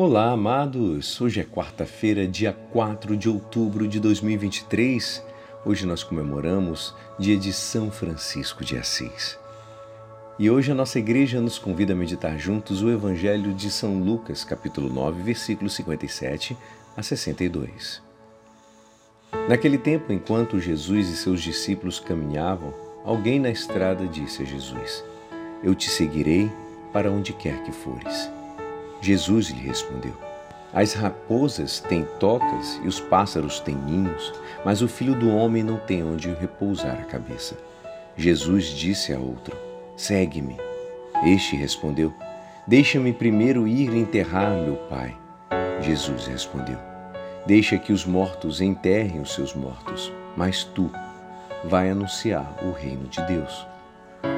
Olá, amados! Hoje é quarta-feira, dia 4 de outubro de 2023. Hoje nós comemoramos dia de São Francisco de Assis. E hoje a nossa igreja nos convida a meditar juntos o Evangelho de São Lucas, capítulo 9, versículos 57 a 62. Naquele tempo, enquanto Jesus e seus discípulos caminhavam, alguém na estrada disse a Jesus: Eu te seguirei para onde quer que fores. Jesus lhe respondeu: As raposas têm tocas e os pássaros têm ninhos, mas o filho do homem não tem onde repousar a cabeça. Jesus disse a outro: Segue-me. Este respondeu: Deixa-me primeiro ir enterrar meu pai. Jesus respondeu: Deixa que os mortos enterrem os seus mortos, mas tu vai anunciar o reino de Deus.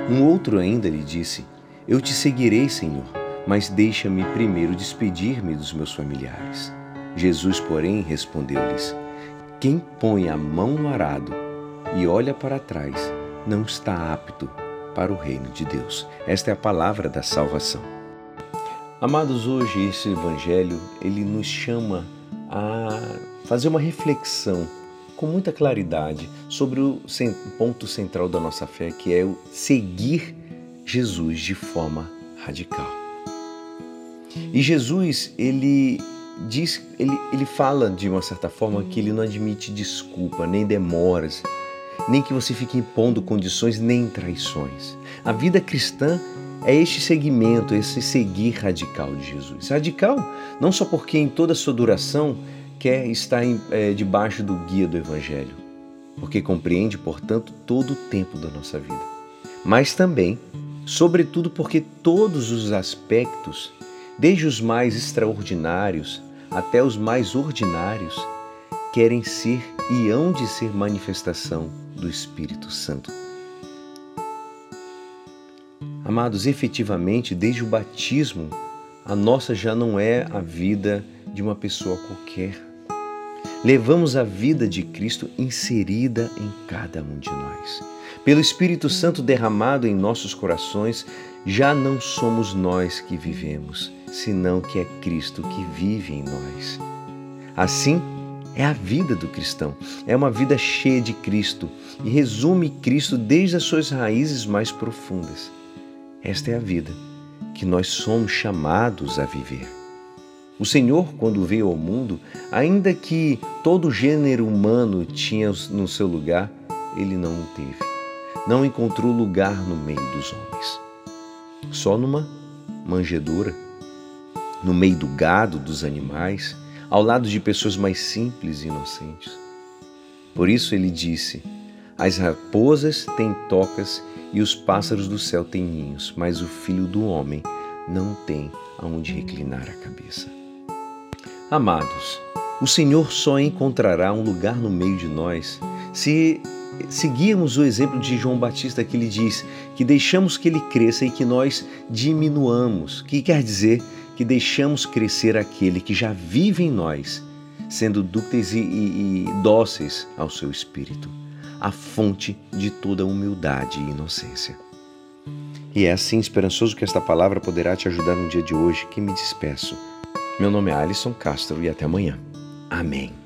Um outro ainda lhe disse: Eu te seguirei, Senhor mas deixa-me primeiro despedir-me dos meus familiares. Jesus, porém, respondeu-lhes: Quem põe a mão no arado e olha para trás não está apto para o reino de Deus. Esta é a palavra da salvação. Amados, hoje esse evangelho, ele nos chama a fazer uma reflexão com muita claridade sobre o ponto central da nossa fé, que é o seguir Jesus de forma radical. E Jesus, ele diz, ele, ele fala de uma certa forma que ele não admite desculpa, nem demoras, nem que você fique impondo condições, nem traições. A vida cristã é este segmento, esse seguir radical de Jesus. Radical não só porque em toda a sua duração quer estar em, é, debaixo do guia do Evangelho, porque compreende, portanto, todo o tempo da nossa vida, mas também, sobretudo, porque todos os aspectos desde os mais extraordinários até os mais ordinários, querem ser e hão de ser manifestação do Espírito Santo. Amados, efetivamente, desde o batismo, a nossa já não é a vida de uma pessoa qualquer. Levamos a vida de Cristo inserida em cada um de nós. Pelo Espírito Santo derramado em nossos corações, já não somos nós que vivemos, senão que é Cristo que vive em nós. Assim, é a vida do cristão. É uma vida cheia de Cristo e resume Cristo desde as suas raízes mais profundas. Esta é a vida que nós somos chamados a viver. O Senhor, quando veio ao mundo, ainda que todo o gênero humano tinha no seu lugar, ele não o teve. Não encontrou lugar no meio dos homens. Só numa manjedoura no meio do gado, dos animais, ao lado de pessoas mais simples e inocentes. Por isso ele disse: As raposas têm tocas e os pássaros do céu têm ninhos, mas o filho do homem não tem aonde reclinar a cabeça. Amados, o Senhor só encontrará um lugar no meio de nós se seguirmos o exemplo de João Batista que lhe diz que deixamos que ele cresça e que nós diminuamos, que quer dizer que deixamos crescer aquele que já vive em nós, sendo dúcteis e, e, e dóceis ao seu espírito, a fonte de toda humildade e inocência. E é assim esperançoso que esta palavra poderá te ajudar no dia de hoje que me despeço. Meu nome é Alisson Castro e até amanhã. Amém.